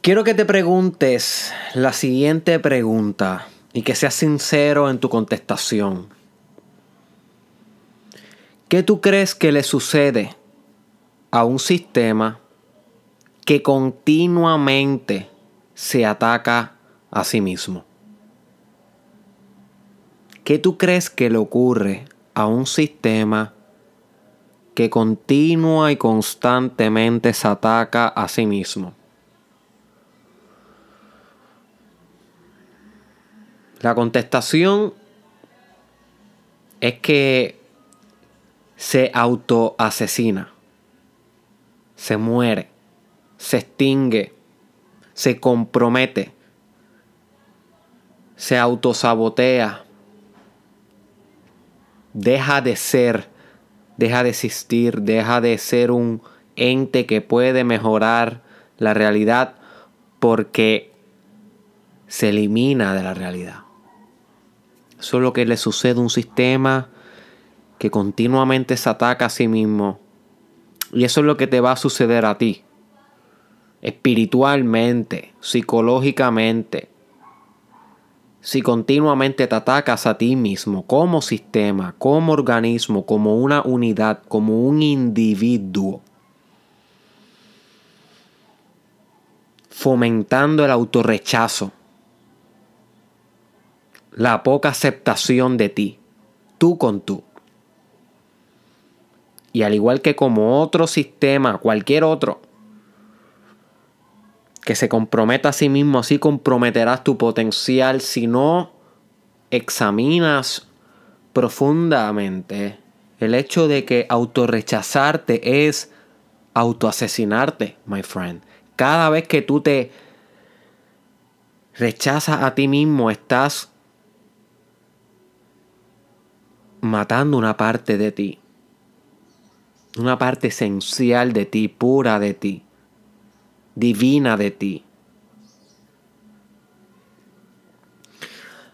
Quiero que te preguntes la siguiente pregunta y que seas sincero en tu contestación. ¿Qué tú crees que le sucede a un sistema que continuamente se ataca a sí mismo? ¿Qué tú crees que le ocurre a un sistema que continua y constantemente se ataca a sí mismo? La contestación es que se autoasesina, se muere, se extingue, se compromete, se autosabotea, deja de ser, deja de existir, deja de ser un ente que puede mejorar la realidad porque se elimina de la realidad. Eso es lo que le sucede a un sistema que continuamente se ataca a sí mismo. Y eso es lo que te va a suceder a ti. Espiritualmente, psicológicamente. Si continuamente te atacas a ti mismo como sistema, como organismo, como una unidad, como un individuo. Fomentando el autorrechazo la poca aceptación de ti, tú con tú. Y al igual que como otro sistema, cualquier otro, que se comprometa a sí mismo, así comprometerás tu potencial si no examinas profundamente el hecho de que autorrechazarte es autoasesinarte, my friend. Cada vez que tú te rechazas a ti mismo, estás matando una parte de ti. Una parte esencial de ti, pura de ti, divina de ti.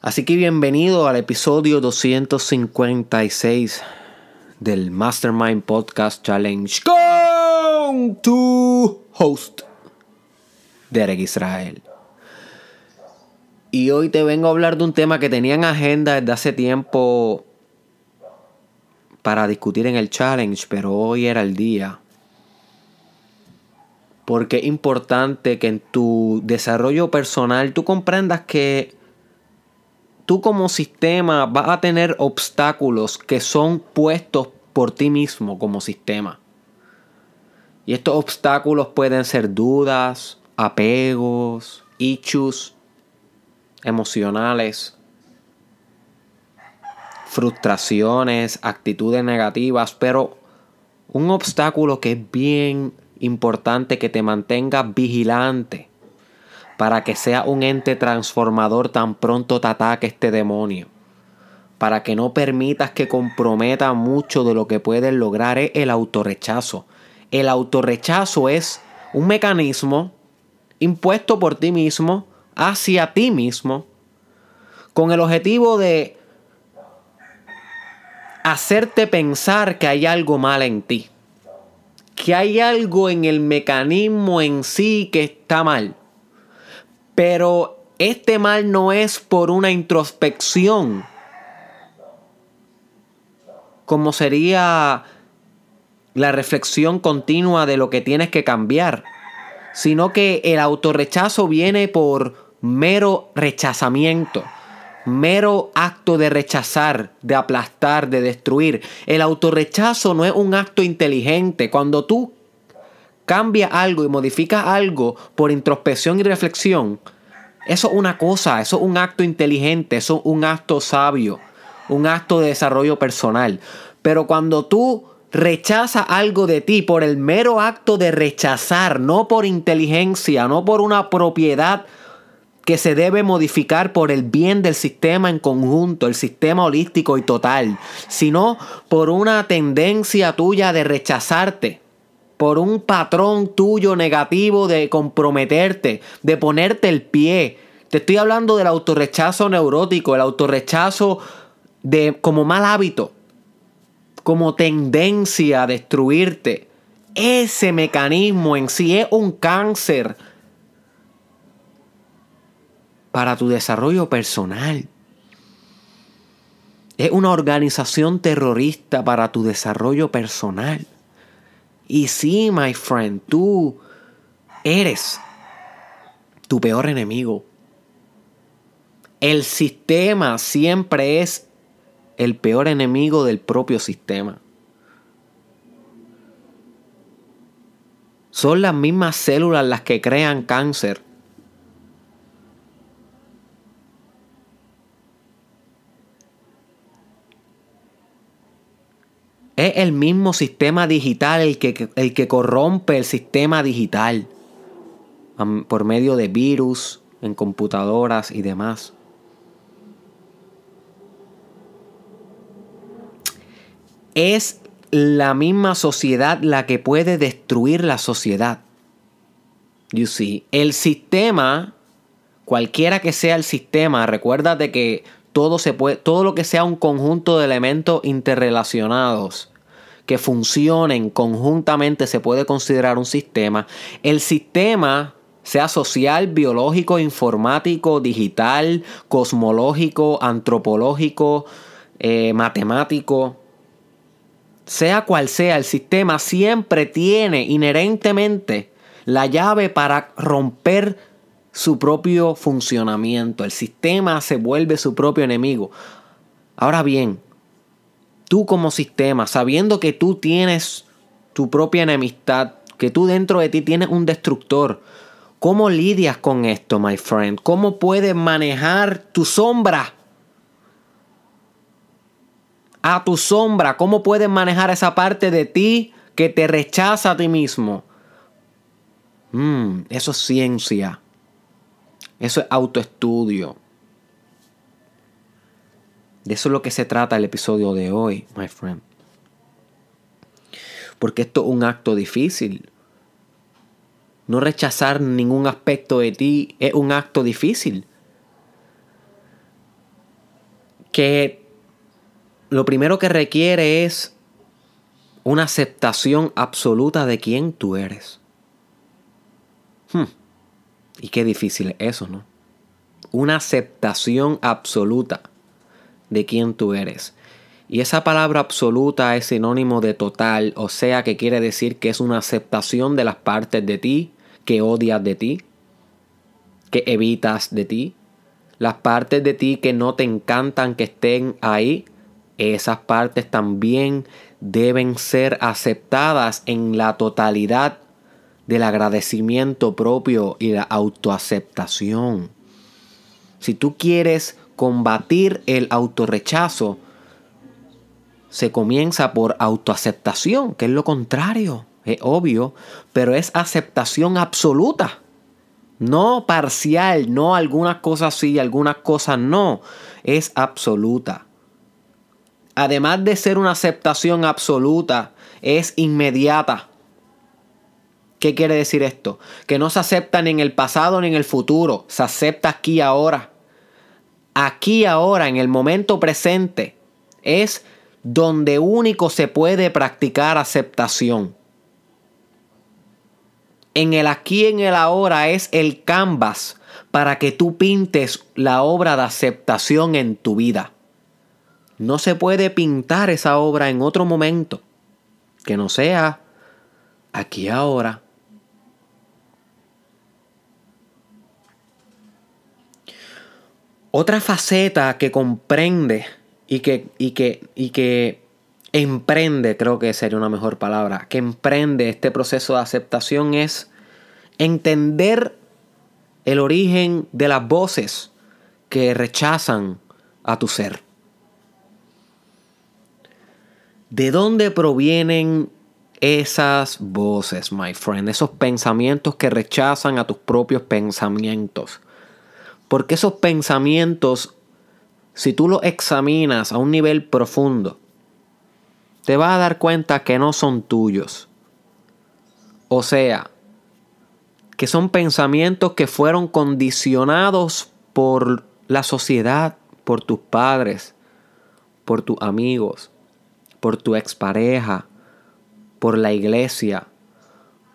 Así que bienvenido al episodio 256 del Mastermind Podcast Challenge con tu host, Derek Israel. Y hoy te vengo a hablar de un tema que tenía en agenda desde hace tiempo para discutir en el challenge, pero hoy era el día. Porque es importante que en tu desarrollo personal tú comprendas que tú como sistema vas a tener obstáculos que son puestos por ti mismo como sistema. Y estos obstáculos pueden ser dudas, apegos, issues emocionales, frustraciones, actitudes negativas, pero un obstáculo que es bien importante que te mantenga vigilante para que sea un ente transformador tan pronto te ataque este demonio. Para que no permitas que comprometa mucho de lo que puedes lograr es el autorrechazo. El autorrechazo es un mecanismo impuesto por ti mismo hacia ti mismo con el objetivo de hacerte pensar que hay algo mal en ti. Que hay algo en el mecanismo en sí que está mal. Pero este mal no es por una introspección. Como sería la reflexión continua de lo que tienes que cambiar. Sino que el autorrechazo viene por mero rechazamiento mero acto de rechazar, de aplastar, de destruir. El autorrechazo no es un acto inteligente. Cuando tú cambias algo y modificas algo por introspección y reflexión, eso es una cosa, eso es un acto inteligente, eso es un acto sabio, un acto de desarrollo personal. Pero cuando tú rechazas algo de ti por el mero acto de rechazar, no por inteligencia, no por una propiedad, que se debe modificar por el bien del sistema en conjunto, el sistema holístico y total, sino por una tendencia tuya de rechazarte, por un patrón tuyo negativo de comprometerte, de ponerte el pie. Te estoy hablando del autorrechazo neurótico, el autorrechazo de como mal hábito, como tendencia a destruirte. Ese mecanismo en sí es un cáncer para tu desarrollo personal. Es una organización terrorista para tu desarrollo personal. Y sí, my friend, tú eres tu peor enemigo. El sistema siempre es el peor enemigo del propio sistema. Son las mismas células las que crean cáncer. El mismo sistema digital el que, el que corrompe el sistema digital por medio de virus en computadoras y demás. Es la misma sociedad la que puede destruir la sociedad. You see, el sistema, cualquiera que sea el sistema, recuérdate que todo, se puede, todo lo que sea un conjunto de elementos interrelacionados que funcionen conjuntamente se puede considerar un sistema. El sistema, sea social, biológico, informático, digital, cosmológico, antropológico, eh, matemático, sea cual sea el sistema, siempre tiene inherentemente la llave para romper su propio funcionamiento. El sistema se vuelve su propio enemigo. Ahora bien, tú como sistema, sabiendo que tú tienes tu propia enemistad, que tú dentro de ti tienes un destructor, ¿cómo lidias con esto, my friend? ¿Cómo puedes manejar tu sombra? A tu sombra, ¿cómo puedes manejar esa parte de ti que te rechaza a ti mismo? Mm, eso es ciencia. Eso es autoestudio. De eso es lo que se trata el episodio de hoy, my friend. Porque esto es un acto difícil. No rechazar ningún aspecto de ti es un acto difícil. Que lo primero que requiere es una aceptación absoluta de quién tú eres. Hmm. Y qué difícil es eso, ¿no? Una aceptación absoluta de quién tú eres. Y esa palabra absoluta es sinónimo de total, o sea que quiere decir que es una aceptación de las partes de ti que odias de ti, que evitas de ti, las partes de ti que no te encantan que estén ahí, esas partes también deben ser aceptadas en la totalidad del agradecimiento propio y la autoaceptación. Si tú quieres combatir el autorrechazo, se comienza por autoaceptación, que es lo contrario, es obvio, pero es aceptación absoluta. No parcial, no algunas cosas sí, algunas cosas no, es absoluta. Además de ser una aceptación absoluta, es inmediata. ¿Qué quiere decir esto? Que no se acepta ni en el pasado ni en el futuro, se acepta aquí ahora aquí ahora, en el momento presente, es donde único se puede practicar aceptación. En el aquí, en el ahora es el canvas para que tú pintes la obra de aceptación en tu vida. No se puede pintar esa obra en otro momento que no sea aquí ahora. Otra faceta que comprende y que, y que, y que emprende, creo que sería una mejor palabra, que emprende este proceso de aceptación es entender el origen de las voces que rechazan a tu ser. ¿De dónde provienen esas voces, my friend? Esos pensamientos que rechazan a tus propios pensamientos. Porque esos pensamientos, si tú los examinas a un nivel profundo, te vas a dar cuenta que no son tuyos. O sea, que son pensamientos que fueron condicionados por la sociedad, por tus padres, por tus amigos, por tu expareja, por la iglesia,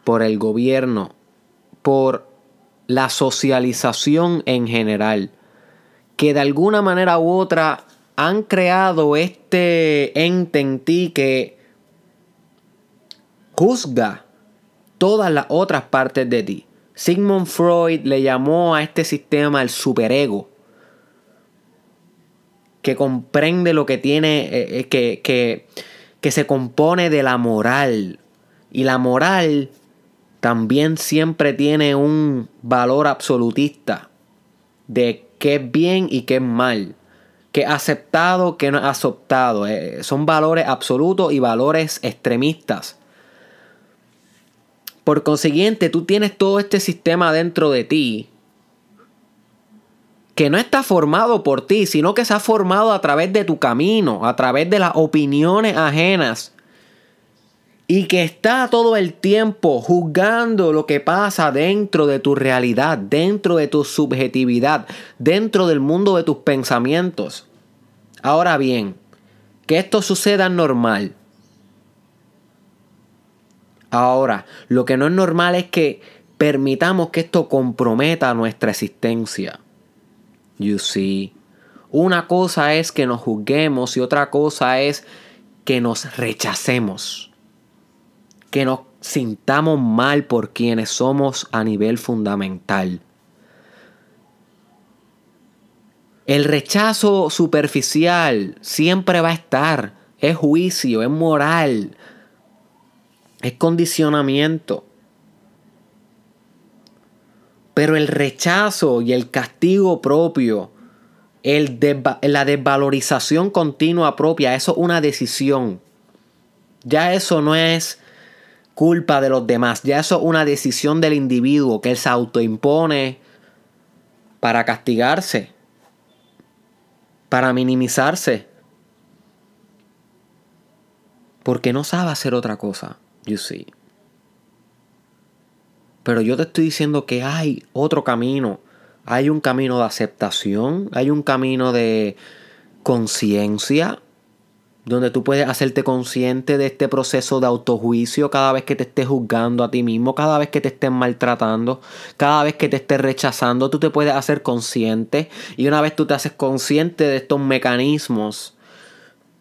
por el gobierno, por la socialización en general, que de alguna manera u otra han creado este ente en ti que juzga todas las otras partes de ti. Sigmund Freud le llamó a este sistema el superego, que comprende lo que tiene, eh, eh, que, que, que se compone de la moral. Y la moral también siempre tiene un valor absolutista de qué es bien y qué es mal, qué es aceptado, qué no es aceptado. Eh, son valores absolutos y valores extremistas. Por consiguiente, tú tienes todo este sistema dentro de ti que no está formado por ti, sino que se ha formado a través de tu camino, a través de las opiniones ajenas. Y que está todo el tiempo juzgando lo que pasa dentro de tu realidad, dentro de tu subjetividad, dentro del mundo de tus pensamientos. Ahora bien, que esto suceda normal. Ahora, lo que no es normal es que permitamos que esto comprometa nuestra existencia. You see. Una cosa es que nos juzguemos y otra cosa es que nos rechacemos. Que nos sintamos mal por quienes somos a nivel fundamental. El rechazo superficial siempre va a estar. Es juicio, es moral, es condicionamiento. Pero el rechazo y el castigo propio, el la desvalorización continua propia, eso es una decisión. Ya eso no es culpa de los demás, ya eso es una decisión del individuo que él se autoimpone para castigarse, para minimizarse, porque no sabe hacer otra cosa. You see. Pero yo te estoy diciendo que hay otro camino. Hay un camino de aceptación, hay un camino de conciencia, donde tú puedes hacerte consciente de este proceso de autojuicio cada vez que te estés juzgando a ti mismo, cada vez que te estés maltratando, cada vez que te estés rechazando, tú te puedes hacer consciente. Y una vez tú te haces consciente de estos mecanismos,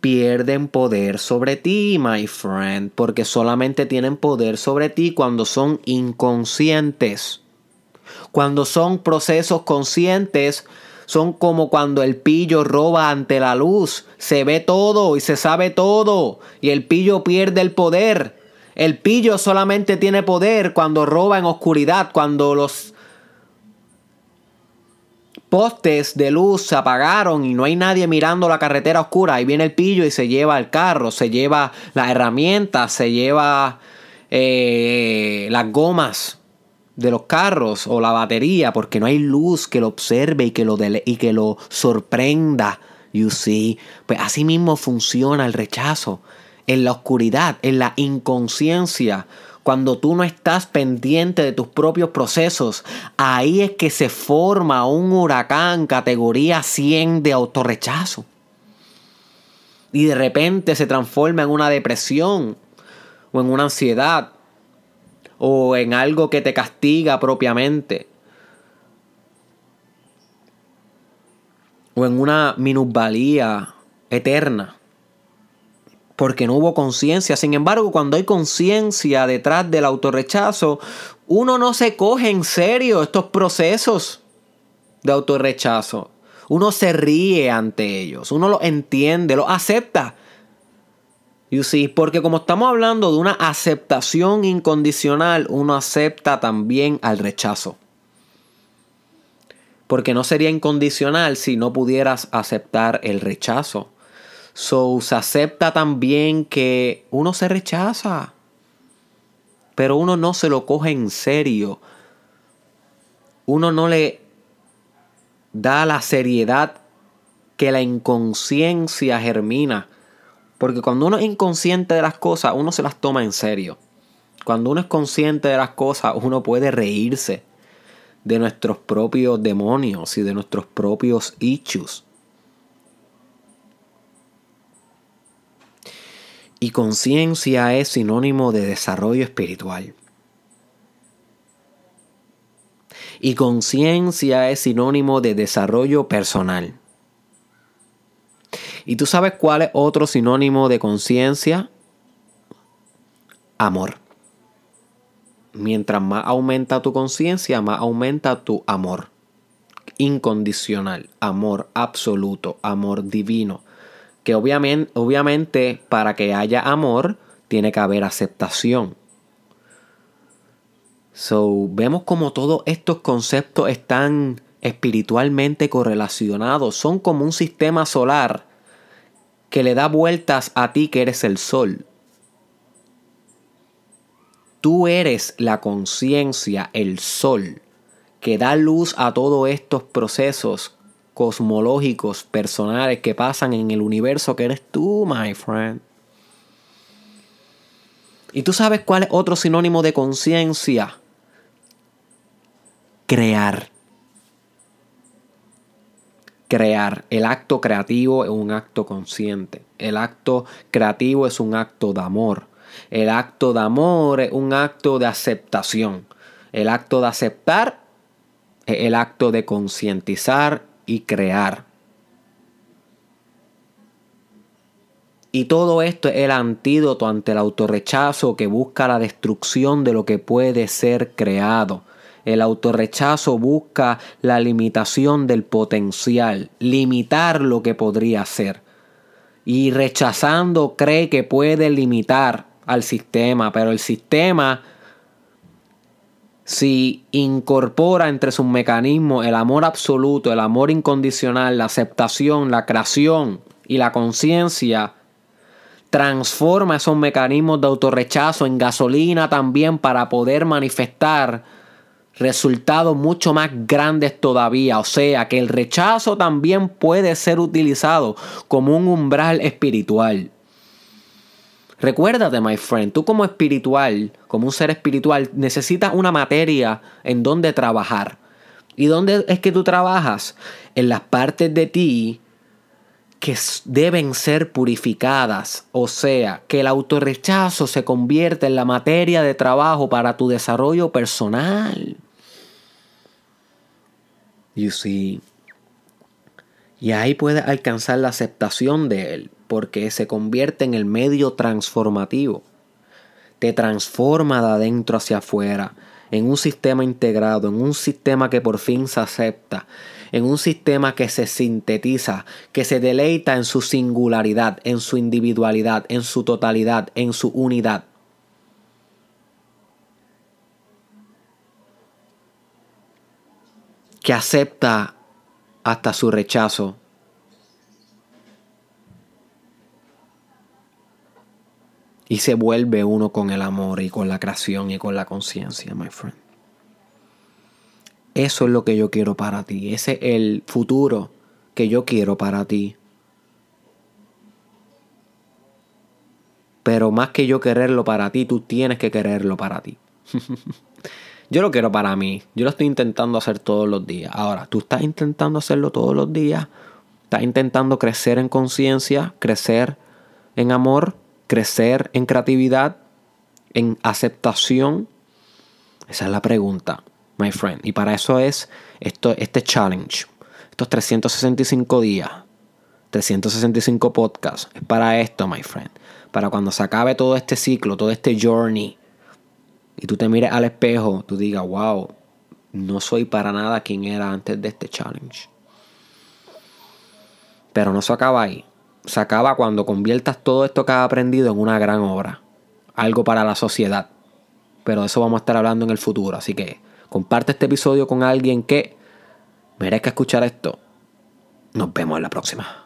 pierden poder sobre ti, my friend, porque solamente tienen poder sobre ti cuando son inconscientes. Cuando son procesos conscientes, son como cuando el pillo roba ante la luz. Se ve todo y se sabe todo. Y el pillo pierde el poder. El pillo solamente tiene poder cuando roba en oscuridad, cuando los postes de luz se apagaron y no hay nadie mirando la carretera oscura. Ahí viene el pillo y se lleva el carro, se lleva las herramientas, se lleva eh, las gomas de los carros o la batería porque no hay luz que lo observe y que lo, y que lo sorprenda. You see. Pues así mismo funciona el rechazo. En la oscuridad, en la inconsciencia, cuando tú no estás pendiente de tus propios procesos, ahí es que se forma un huracán categoría 100 de autorrechazo. Y de repente se transforma en una depresión o en una ansiedad o en algo que te castiga propiamente. O en una minusvalía eterna porque no hubo conciencia. Sin embargo, cuando hay conciencia detrás del autorrechazo, uno no se coge en serio estos procesos de autorrechazo. Uno se ríe ante ellos, uno lo entiende, lo acepta. You see, porque como estamos hablando de una aceptación incondicional, uno acepta también al rechazo. Porque no sería incondicional si no pudieras aceptar el rechazo. So, se acepta también que uno se rechaza, pero uno no se lo coge en serio. Uno no le da la seriedad que la inconsciencia germina. Porque cuando uno es inconsciente de las cosas, uno se las toma en serio. Cuando uno es consciente de las cosas, uno puede reírse de nuestros propios demonios y de nuestros propios issues. Y conciencia es sinónimo de desarrollo espiritual. Y conciencia es sinónimo de desarrollo personal. ¿Y tú sabes cuál es otro sinónimo de conciencia? Amor. Mientras más aumenta tu conciencia, más aumenta tu amor. Incondicional, amor absoluto, amor divino. Que obviamente, obviamente para que haya amor, tiene que haber aceptación. So, vemos como todos estos conceptos están espiritualmente correlacionados. Son como un sistema solar que le da vueltas a ti que eres el sol. Tú eres la conciencia, el sol, que da luz a todos estos procesos cosmológicos, personales que pasan en el universo que eres tú, my friend. ¿Y tú sabes cuál es otro sinónimo de conciencia? Crear. Crear. El acto creativo es un acto consciente. El acto creativo es un acto de amor. El acto de amor es un acto de aceptación. El acto de aceptar es el acto de concientizar y crear. Y todo esto es el antídoto ante el autorrechazo que busca la destrucción de lo que puede ser creado. El autorrechazo busca la limitación del potencial, limitar lo que podría ser. Y rechazando cree que puede limitar al sistema, pero el sistema si incorpora entre sus mecanismos el amor absoluto, el amor incondicional, la aceptación, la creación y la conciencia, transforma esos mecanismos de autorrechazo en gasolina también para poder manifestar resultados mucho más grandes todavía. O sea que el rechazo también puede ser utilizado como un umbral espiritual. Recuérdate, my friend, tú como espiritual, como un ser espiritual, necesitas una materia en donde trabajar. ¿Y dónde es que tú trabajas? En las partes de ti que deben ser purificadas, o sea, que el autorrechazo se convierte en la materia de trabajo para tu desarrollo personal. You see. Y ahí puedes alcanzar la aceptación de él, porque se convierte en el medio transformativo. Te transforma de adentro hacia afuera, en un sistema integrado, en un sistema que por fin se acepta, en un sistema que se sintetiza, que se deleita en su singularidad, en su individualidad, en su totalidad, en su unidad. Que acepta hasta su rechazo. Y se vuelve uno con el amor y con la creación y con la conciencia, my friend. Eso es lo que yo quiero para ti. Ese es el futuro que yo quiero para ti. Pero más que yo quererlo para ti, tú tienes que quererlo para ti. yo lo quiero para mí. Yo lo estoy intentando hacer todos los días. Ahora, tú estás intentando hacerlo todos los días. Estás intentando crecer en conciencia, crecer en amor, crecer en creatividad, en aceptación. Esa es la pregunta my friend. Y para eso es esto, este challenge. Estos 365 días. 365 podcasts. Es para esto, my friend. Para cuando se acabe todo este ciclo, todo este journey. Y tú te mires al espejo, tú digas, wow, no soy para nada quien era antes de este challenge. Pero no se acaba ahí. Se acaba cuando conviertas todo esto que has aprendido en una gran obra. Algo para la sociedad. Pero de eso vamos a estar hablando en el futuro. Así que Comparte este episodio con alguien que merezca escuchar esto. Nos vemos en la próxima.